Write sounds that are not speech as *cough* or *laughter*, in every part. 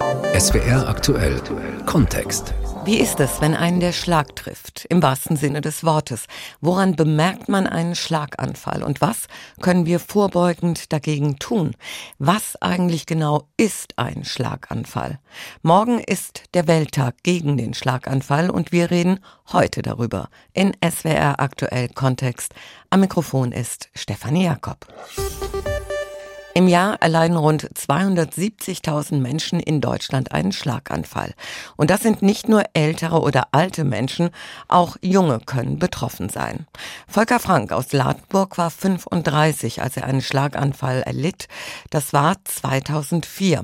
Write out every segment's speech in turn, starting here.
SWR aktuell Kontext. Wie ist es, wenn einen der Schlag trifft, im wahrsten Sinne des Wortes? Woran bemerkt man einen Schlaganfall und was können wir vorbeugend dagegen tun? Was eigentlich genau ist ein Schlaganfall? Morgen ist der Welttag gegen den Schlaganfall und wir reden heute darüber in SWR aktuell Kontext. Am Mikrofon ist Stefanie Jakob. Im Jahr erleiden rund 270.000 Menschen in Deutschland einen Schlaganfall. Und das sind nicht nur ältere oder alte Menschen, auch junge können betroffen sein. Volker Frank aus Ladburg war 35, als er einen Schlaganfall erlitt. Das war 2004.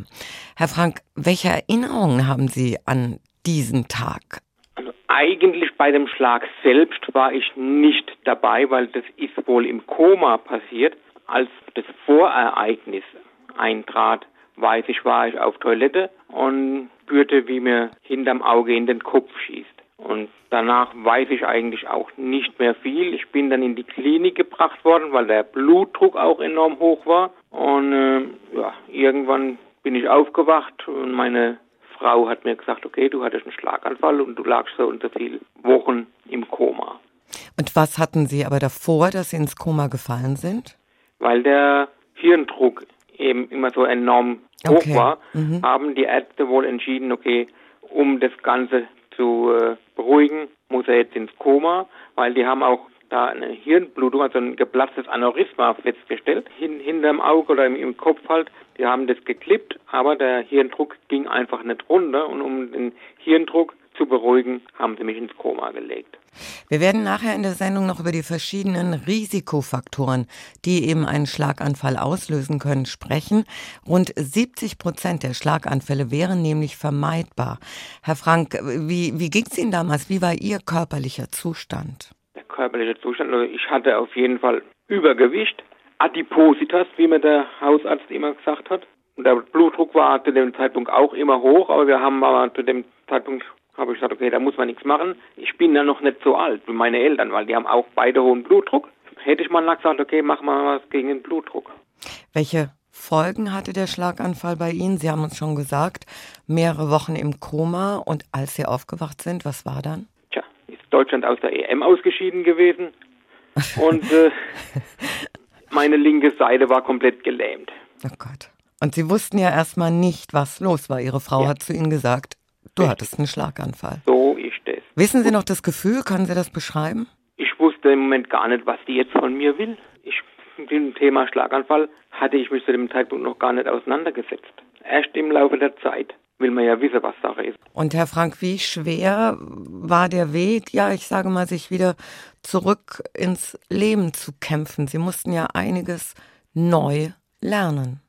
Herr Frank, welche Erinnerungen haben Sie an diesen Tag? Also eigentlich bei dem Schlag selbst war ich nicht dabei, weil das ist wohl im Koma passiert als das Vorereignis eintrat, weiß ich, war ich auf Toilette und spürte, wie mir hinterm Auge in den Kopf schießt. Und danach weiß ich eigentlich auch nicht mehr viel. Ich bin dann in die Klinik gebracht worden, weil der Blutdruck auch enorm hoch war. Und äh, ja, irgendwann bin ich aufgewacht und meine Frau hat mir gesagt, okay, du hattest einen Schlaganfall und du lagst so und so viele Wochen im Koma. Und was hatten Sie aber davor, dass Sie ins Koma gefallen sind? Weil der Hirndruck eben immer so enorm hoch okay. war, mhm. haben die Ärzte wohl entschieden, okay, um das Ganze zu äh, beruhigen, muss er jetzt ins Koma, weil die haben auch da eine Hirnblutung, also ein geplatztes Aneurysma festgestellt, hin, hinterm Auge oder im, im, Kopf halt. Die haben das geklippt, aber der Hirndruck ging einfach nicht runter und um den Hirndruck zu beruhigen, haben sie mich ins Koma gelegt. Wir werden nachher in der Sendung noch über die verschiedenen Risikofaktoren, die eben einen Schlaganfall auslösen können, sprechen. Rund 70 Prozent der Schlaganfälle wären nämlich vermeidbar. Herr Frank, wie, wie ging es Ihnen damals? Wie war Ihr körperlicher Zustand? Der körperliche Zustand, also ich hatte auf jeden Fall Übergewicht, Adipositas, wie mir der Hausarzt immer gesagt hat. Und der Blutdruck war zu dem Zeitpunkt auch immer hoch, aber wir haben aber zu dem Zeitpunkt habe ich gesagt, okay, da muss man nichts machen. Ich bin ja noch nicht so alt wie meine Eltern, weil die haben auch beide hohen Blutdruck. Hätte ich mal gesagt, okay, mach mal was gegen den Blutdruck. Welche Folgen hatte der Schlaganfall bei Ihnen? Sie haben uns schon gesagt, mehrere Wochen im Koma und als Sie aufgewacht sind, was war dann? Tja, ist Deutschland aus der EM ausgeschieden gewesen und äh, *laughs* meine linke Seite war komplett gelähmt. Oh Gott. Und Sie wussten ja erstmal nicht, was los war. Ihre Frau ja. hat zu Ihnen gesagt, Du hattest einen Schlaganfall. So ist es. Wissen Sie noch das Gefühl? Können Sie das beschreiben? Ich wusste im Moment gar nicht, was die jetzt von mir will. Ich mit dem Thema Schlaganfall hatte ich mich zu dem Zeitpunkt noch gar nicht auseinandergesetzt. Erst im Laufe der Zeit will man ja wissen, was Sache ist. Und Herr Frank, wie schwer war der Weg, ja, ich sage mal, sich wieder zurück ins Leben zu kämpfen? Sie mussten ja einiges neu lernen.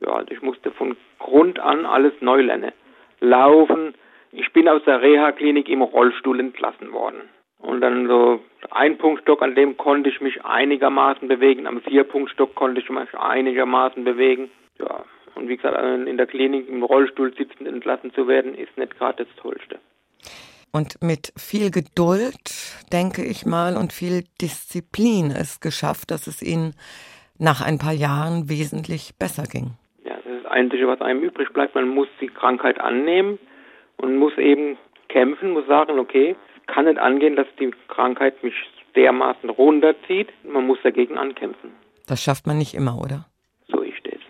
Ja, also ich musste von Grund an alles neu lernen. Laufen. Ich bin aus der Reha-Klinik im Rollstuhl entlassen worden. Und dann so ein Punktstock, an dem konnte ich mich einigermaßen bewegen. Am Vierpunktstock konnte ich mich einigermaßen bewegen. Ja, und wie gesagt, in der Klinik im Rollstuhl sitzend entlassen zu werden, ist nicht gerade das Tollste. Und mit viel Geduld, denke ich mal, und viel Disziplin ist geschafft, dass es Ihnen nach ein paar Jahren wesentlich besser ging. Einzige, was einem übrig bleibt. Man muss die Krankheit annehmen und muss eben kämpfen, muss sagen, okay, kann nicht angehen, dass die Krankheit mich dermaßen runterzieht. Man muss dagegen ankämpfen. Das schafft man nicht immer, oder? So ist es.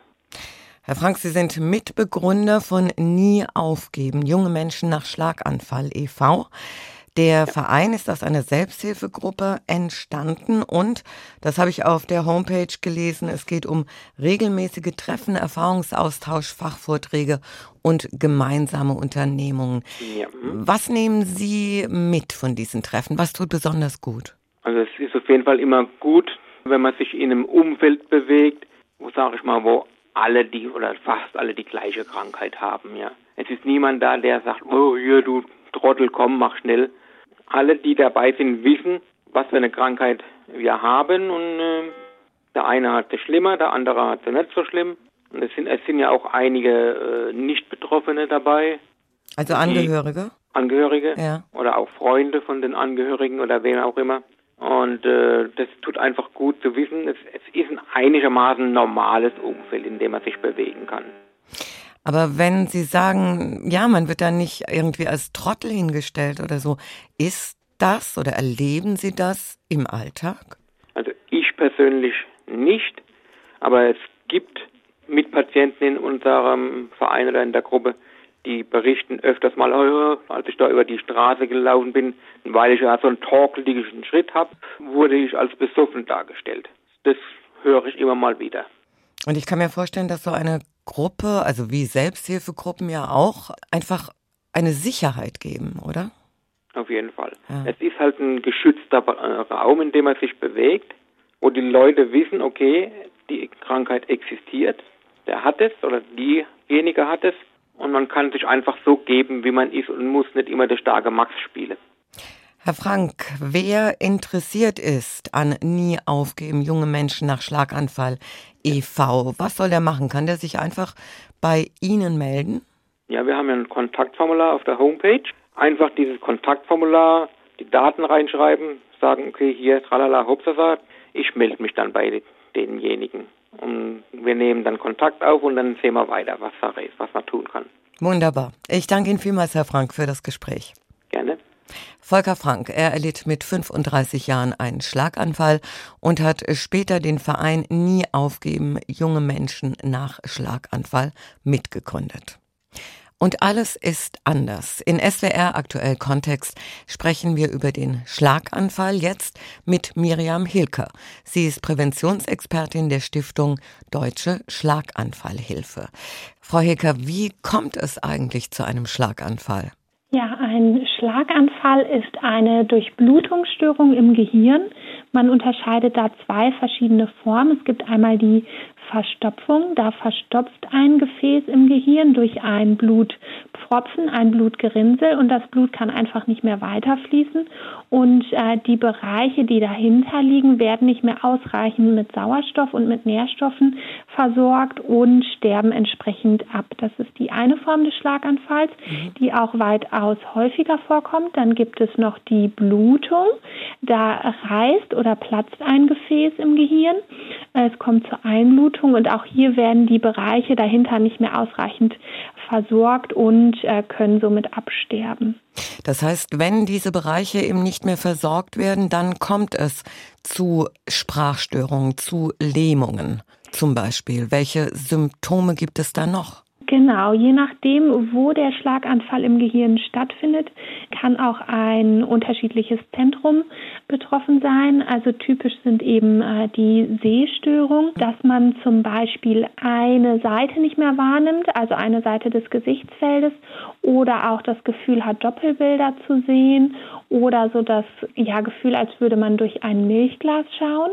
Herr Frank, Sie sind Mitbegründer von Nie aufgeben, junge Menschen nach Schlaganfall e.V. Der Verein ist aus einer Selbsthilfegruppe entstanden und, das habe ich auf der Homepage gelesen, es geht um regelmäßige Treffen, Erfahrungsaustausch, Fachvorträge und gemeinsame Unternehmungen. Ja. Was nehmen Sie mit von diesen Treffen? Was tut besonders gut? Also es ist auf jeden Fall immer gut, wenn man sich in einem Umfeld bewegt, wo sage ich mal, wo alle die oder fast alle die gleiche Krankheit haben, ja. Es ist niemand da, der sagt, oh hier du Trottel, komm, mach schnell, alle, die dabei sind, wissen, was für eine Krankheit wir haben und äh, der eine hat es schlimmer, der andere hat es nicht so schlimm. Und es sind, es sind ja auch einige äh, Nicht-Betroffene dabei. Also Angehörige? Angehörige ja. oder auch Freunde von den Angehörigen oder wen auch immer. Und äh, das tut einfach gut zu wissen, es, es ist ein einigermaßen normales Umfeld, in dem man sich bewegen kann. Aber wenn Sie sagen, ja, man wird da nicht irgendwie als Trottel hingestellt oder so, ist das oder erleben Sie das im Alltag? Also ich persönlich nicht, aber es gibt Mitpatienten in unserem Verein oder in der Gruppe, die berichten öfters mal, oh, als ich da über die Straße gelaufen bin, weil ich ja so einen torkeligen Schritt habe, wurde ich als besoffen dargestellt. Das höre ich immer mal wieder. Und ich kann mir vorstellen, dass so eine Gruppe, also wie Selbsthilfegruppen ja auch, einfach eine Sicherheit geben, oder? Auf jeden Fall. Ja. Es ist halt ein geschützter Raum, in dem man sich bewegt, wo die Leute wissen, okay, die Krankheit existiert, der hat es oder diejenige hat es und man kann sich einfach so geben, wie man ist und muss nicht immer der starke Max spielen. Herr Frank, wer interessiert ist an Nie aufgeben, junge Menschen nach Schlaganfall e.V., was soll der machen? Kann der sich einfach bei Ihnen melden? Ja, wir haben ja ein Kontaktformular auf der Homepage. Einfach dieses Kontaktformular, die Daten reinschreiben, sagen, okay, hier, tralala, hopsasa, ich melde mich dann bei denjenigen. Und wir nehmen dann Kontakt auf und dann sehen wir weiter, was Sache ist, was man tun kann. Wunderbar. Ich danke Ihnen vielmals, Herr Frank, für das Gespräch. Gerne. Volker Frank, er erlitt mit 35 Jahren einen Schlaganfall und hat später den Verein Nie aufgeben, junge Menschen nach Schlaganfall mitgegründet. Und alles ist anders. In SWR aktuell Kontext sprechen wir über den Schlaganfall jetzt mit Miriam Hilker. Sie ist Präventionsexpertin der Stiftung Deutsche Schlaganfallhilfe. Frau Hilker, wie kommt es eigentlich zu einem Schlaganfall? Ja, ein Schlaganfall ist eine Durchblutungsstörung im Gehirn. Man unterscheidet da zwei verschiedene Formen. Es gibt einmal die Verstopfung. Da verstopft ein Gefäß im Gehirn durch ein Blutpfropfen, ein Blutgerinnsel und das Blut kann einfach nicht mehr weiterfließen und äh, die Bereiche, die dahinter liegen, werden nicht mehr ausreichend mit Sauerstoff und mit Nährstoffen versorgt und sterben entsprechend ab. Das ist die eine Form des Schlaganfalls, mhm. die auch weitaus häufiger vorkommt. Dann gibt es noch die Blutung. Da reißt oder platzt ein Gefäß im Gehirn. Es kommt zur Einblutung und auch hier werden die Bereiche dahinter nicht mehr ausreichend versorgt und äh, können somit absterben. Das heißt, wenn diese Bereiche eben nicht mehr versorgt werden, dann kommt es zu Sprachstörungen, zu Lähmungen zum Beispiel. Welche Symptome gibt es da noch? Genau, je nachdem, wo der Schlaganfall im Gehirn stattfindet, kann auch ein unterschiedliches Zentrum betroffen sein. Also typisch sind eben äh, die Sehstörungen, dass man zum Beispiel eine Seite nicht mehr wahrnimmt, also eine Seite des Gesichtsfeldes, oder auch das Gefühl hat, Doppelbilder zu sehen, oder so das ja, Gefühl, als würde man durch ein Milchglas schauen.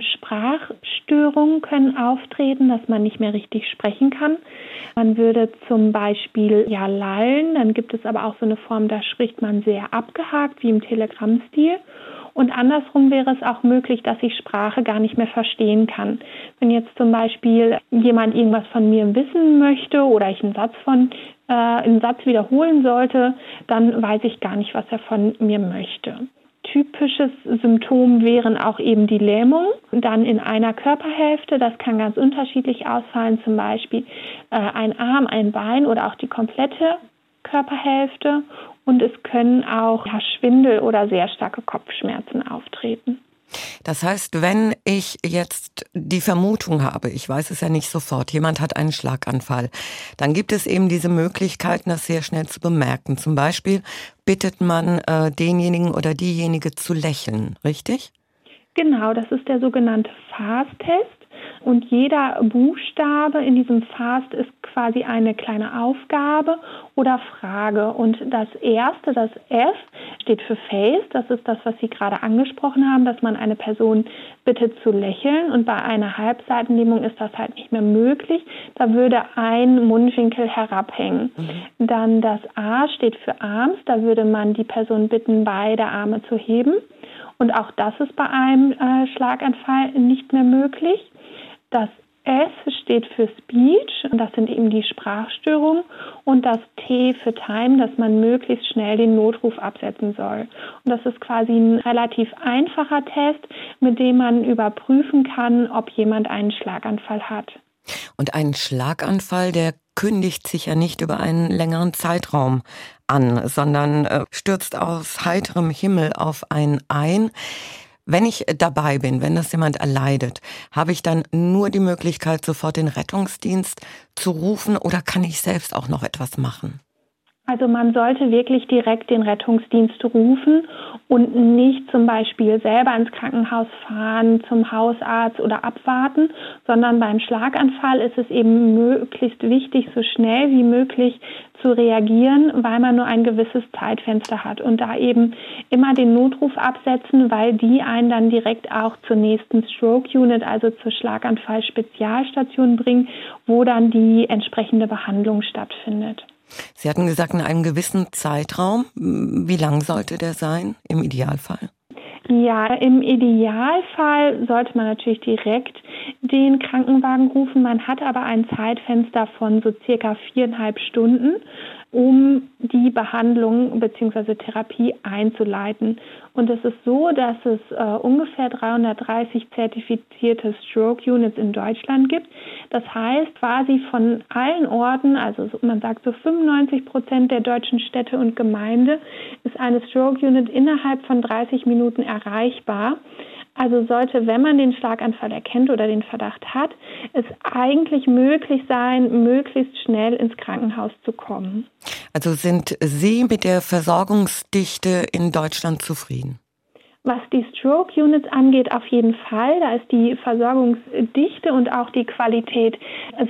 Sprachstörungen können auftreten, dass man nicht mehr richtig sprechen kann. Man würde zum Beispiel ja lallen, dann gibt es aber auch so eine Form, da spricht man sehr abgehakt, wie im Telegrammstil. Und andersrum wäre es auch möglich, dass ich Sprache gar nicht mehr verstehen kann. Wenn jetzt zum Beispiel jemand irgendwas von mir wissen möchte oder ich einen Satz von äh, einen Satz wiederholen sollte, dann weiß ich gar nicht, was er von mir möchte typisches Symptom wären auch eben die Lähmung, dann in einer Körperhälfte. Das kann ganz unterschiedlich ausfallen, zum Beispiel äh, ein Arm, ein Bein oder auch die komplette Körperhälfte. Und es können auch ja, Schwindel oder sehr starke Kopfschmerzen auftreten. Das heißt, wenn ich jetzt die Vermutung habe, ich weiß es ja nicht sofort, jemand hat einen Schlaganfall, dann gibt es eben diese Möglichkeiten, das sehr schnell zu bemerken. Zum Beispiel bittet man äh, denjenigen oder diejenige zu lächeln, richtig? Genau, das ist der sogenannte FAST-Test. Und jeder Buchstabe in diesem Fast ist quasi eine kleine Aufgabe oder Frage. Und das erste, das F, steht für Face. Das ist das, was Sie gerade angesprochen haben, dass man eine Person bittet zu lächeln. Und bei einer Halbseitenlähmung ist das halt nicht mehr möglich. Da würde ein Mundwinkel herabhängen. Mhm. Dann das A steht für Arms. Da würde man die Person bitten, beide Arme zu heben. Und auch das ist bei einem äh, Schlaganfall nicht mehr möglich. Das S steht für Speech und das sind eben die Sprachstörungen und das T für Time, dass man möglichst schnell den Notruf absetzen soll. Und das ist quasi ein relativ einfacher Test, mit dem man überprüfen kann, ob jemand einen Schlaganfall hat. Und ein Schlaganfall, der kündigt sich ja nicht über einen längeren Zeitraum an, sondern äh, stürzt aus heiterem Himmel auf einen ein. Wenn ich dabei bin, wenn das jemand erleidet, habe ich dann nur die Möglichkeit, sofort den Rettungsdienst zu rufen oder kann ich selbst auch noch etwas machen? Also man sollte wirklich direkt den Rettungsdienst rufen und nicht zum Beispiel selber ins Krankenhaus fahren, zum Hausarzt oder abwarten, sondern beim Schlaganfall ist es eben möglichst wichtig, so schnell wie möglich zu reagieren, weil man nur ein gewisses Zeitfenster hat und da eben immer den Notruf absetzen, weil die einen dann direkt auch zur nächsten Stroke Unit, also zur Schlaganfall-Spezialstation bringen, wo dann die entsprechende Behandlung stattfindet. Sie hatten gesagt, in einem gewissen Zeitraum. Wie lang sollte der sein im Idealfall? Ja, im Idealfall sollte man natürlich direkt den Krankenwagen rufen. Man hat aber ein Zeitfenster von so circa viereinhalb Stunden um die Behandlung bzw. Therapie einzuleiten. Und es ist so, dass es äh, ungefähr 330 zertifizierte Stroke Units in Deutschland gibt. Das heißt, quasi von allen Orten, also man sagt so 95 Prozent der deutschen Städte und Gemeinde, ist eine Stroke Unit innerhalb von 30 Minuten erreichbar. Also sollte, wenn man den Schlaganfall erkennt oder den Verdacht hat, es eigentlich möglich sein, möglichst schnell ins Krankenhaus zu kommen. Also sind Sie mit der Versorgungsdichte in Deutschland zufrieden? Was die Stroke Units angeht, auf jeden Fall. Da ist die Versorgungsdichte und auch die Qualität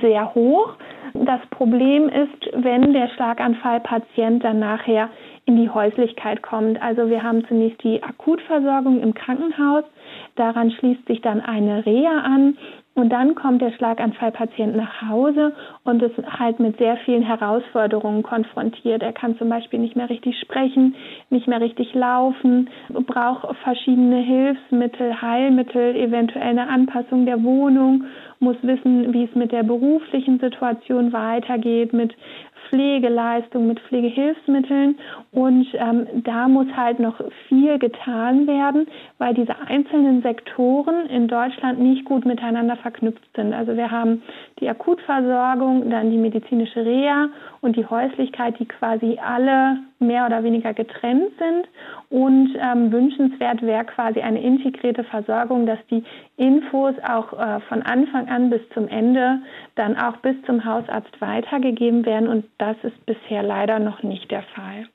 sehr hoch. Das Problem ist, wenn der Schlaganfallpatient dann nachher in die Häuslichkeit kommt. Also wir haben zunächst die Akutversorgung im Krankenhaus, daran schließt sich dann eine Reha an und dann kommt der Schlaganfallpatient nach Hause und ist halt mit sehr vielen Herausforderungen konfrontiert. Er kann zum Beispiel nicht mehr richtig sprechen, nicht mehr richtig laufen, braucht verschiedene Hilfsmittel, Heilmittel, eventuell eine Anpassung der Wohnung, muss wissen, wie es mit der beruflichen Situation weitergeht, mit Pflegeleistung, mit Pflegehilfsmitteln. Und ähm, da muss halt noch viel getan werden, weil diese einzelnen Sektoren in Deutschland nicht gut miteinander verknüpft sind. Also wir haben die Akutversorgung, dann die medizinische Reha und die Häuslichkeit, die quasi alle mehr oder weniger getrennt sind. Und ähm, wünschenswert wäre quasi eine integrierte Versorgung, dass die Infos auch äh, von Anfang an bis zum Ende dann auch bis zum Hausarzt weitergegeben werden. Und das ist bisher leider noch nicht der Fall.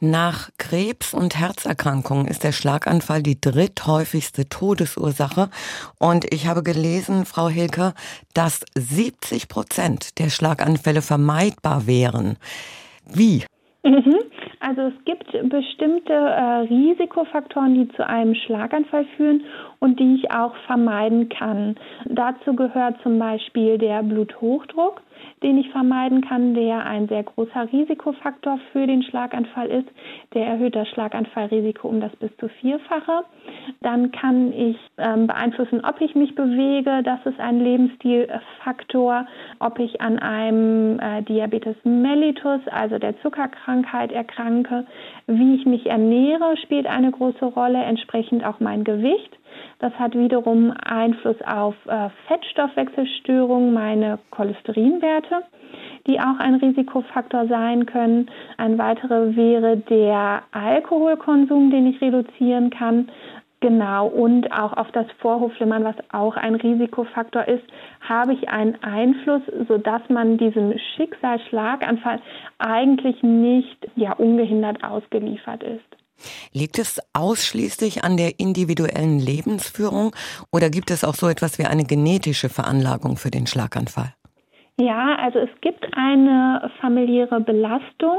Nach Krebs und Herzerkrankungen ist der Schlaganfall die dritthäufigste Todesursache. Und ich habe gelesen, Frau Hilke, dass 70 Prozent der Schlaganfälle vermeidbar wären. Wie? Mhm. Also es gibt bestimmte äh, Risikofaktoren, die zu einem Schlaganfall führen und die ich auch vermeiden kann. Dazu gehört zum Beispiel der Bluthochdruck den ich vermeiden kann, der ein sehr großer Risikofaktor für den Schlaganfall ist. Der erhöht das Schlaganfallrisiko um das bis zu vierfache. Dann kann ich ähm, beeinflussen, ob ich mich bewege. Das ist ein Lebensstilfaktor. Ob ich an einem äh, Diabetes mellitus, also der Zuckerkrankheit, erkranke. Wie ich mich ernähre, spielt eine große Rolle. Entsprechend auch mein Gewicht. Das hat wiederum Einfluss auf äh, Fettstoffwechselstörungen, meine Cholesterinwerte, die auch ein Risikofaktor sein können. Ein weiterer wäre der Alkoholkonsum, den ich reduzieren kann. Genau, und auch auf das Vorhofflimmern, was auch ein Risikofaktor ist, habe ich einen Einfluss, sodass man diesem Schicksalsschlaganfall eigentlich nicht ja, ungehindert ausgeliefert ist. Liegt es ausschließlich an der individuellen Lebensführung oder gibt es auch so etwas wie eine genetische Veranlagung für den Schlaganfall? Ja, also es gibt eine familiäre Belastung,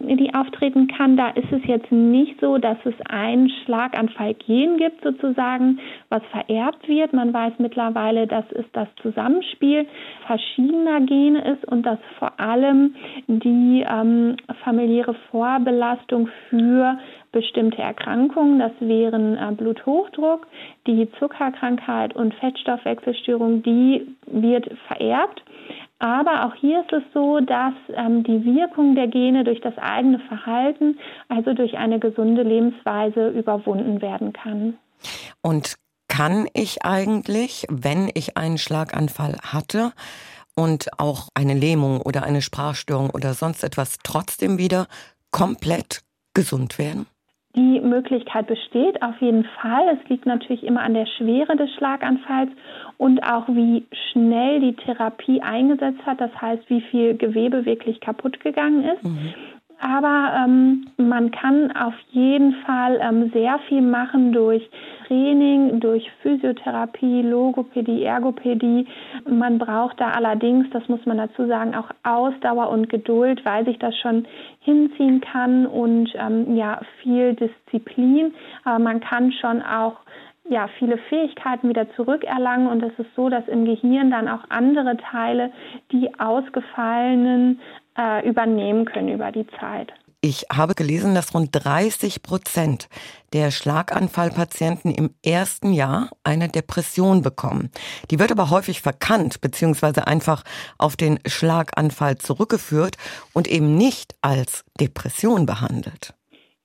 die auftreten kann. Da ist es jetzt nicht so, dass es ein Schlaganfallgen gibt sozusagen, was vererbt wird. Man weiß mittlerweile, dass es das Zusammenspiel verschiedener Gene ist und dass vor allem die ähm, familiäre Vorbelastung für bestimmte Erkrankungen. Das wären äh, Bluthochdruck, die Zuckerkrankheit und Fettstoffwechselstörung, die wird vererbt. Aber auch hier ist es so, dass ähm, die Wirkung der Gene durch das eigene Verhalten, also durch eine gesunde Lebensweise, überwunden werden kann. Und kann ich eigentlich, wenn ich einen Schlaganfall hatte und auch eine Lähmung oder eine Sprachstörung oder sonst etwas, trotzdem wieder komplett gesund werden? Die Möglichkeit besteht auf jeden Fall. Es liegt natürlich immer an der Schwere des Schlaganfalls und auch wie schnell die Therapie eingesetzt hat. Das heißt, wie viel Gewebe wirklich kaputt gegangen ist. Mhm. Aber ähm, man kann auf jeden Fall ähm, sehr viel machen durch Training, durch Physiotherapie, Logopädie, Ergopädie. Man braucht da allerdings, das muss man dazu sagen, auch Ausdauer und Geduld, weil sich das schon hinziehen kann und ähm, ja viel Disziplin. Aber man kann schon auch ja, viele Fähigkeiten wieder zurückerlangen und es ist so, dass im Gehirn dann auch andere Teile die ausgefallenen äh, übernehmen können über die Zeit. Ich habe gelesen, dass rund 30 Prozent der Schlaganfallpatienten im ersten Jahr eine Depression bekommen. Die wird aber häufig verkannt bzw. einfach auf den Schlaganfall zurückgeführt und eben nicht als Depression behandelt.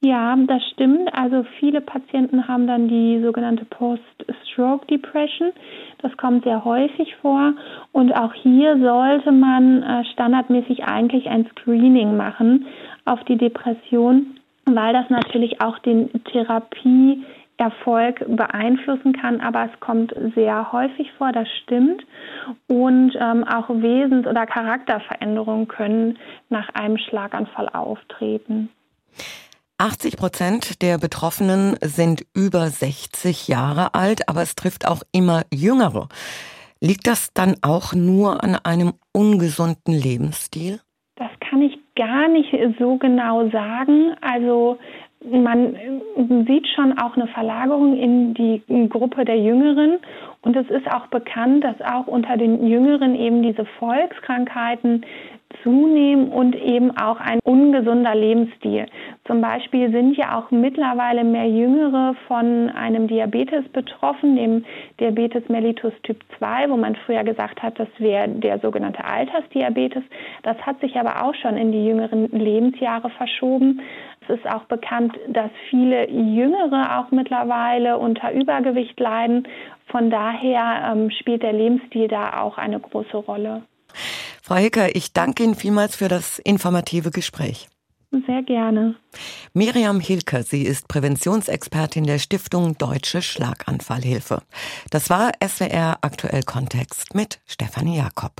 Ja, das stimmt. Also viele Patienten haben dann die sogenannte Post-Stroke Depression. Das kommt sehr häufig vor. Und auch hier sollte man äh, standardmäßig eigentlich ein Screening machen auf die Depression, weil das natürlich auch den Therapieerfolg beeinflussen kann, aber es kommt sehr häufig vor, das stimmt. Und ähm, auch Wesens- oder Charakterveränderungen können nach einem Schlaganfall auftreten. 80 Prozent der Betroffenen sind über 60 Jahre alt, aber es trifft auch immer Jüngere. Liegt das dann auch nur an einem ungesunden Lebensstil? Das kann ich gar nicht so genau sagen. Also man sieht schon auch eine Verlagerung in die Gruppe der Jüngeren. Und es ist auch bekannt, dass auch unter den Jüngeren eben diese Volkskrankheiten zunehmen und eben auch ein ungesunder Lebensstil. Zum Beispiel sind ja auch mittlerweile mehr Jüngere von einem Diabetes betroffen, dem Diabetes mellitus Typ 2, wo man früher gesagt hat, das wäre der sogenannte Altersdiabetes. Das hat sich aber auch schon in die jüngeren Lebensjahre verschoben. Es ist auch bekannt, dass viele Jüngere auch mittlerweile unter Übergewicht leiden. Von daher ähm, spielt der Lebensstil da auch eine große Rolle. Frau Hilker, ich danke Ihnen vielmals für das informative Gespräch. Sehr gerne. Miriam Hilker, sie ist Präventionsexpertin der Stiftung Deutsche Schlaganfallhilfe. Das war SWR Aktuell Kontext mit Stefanie Jakob.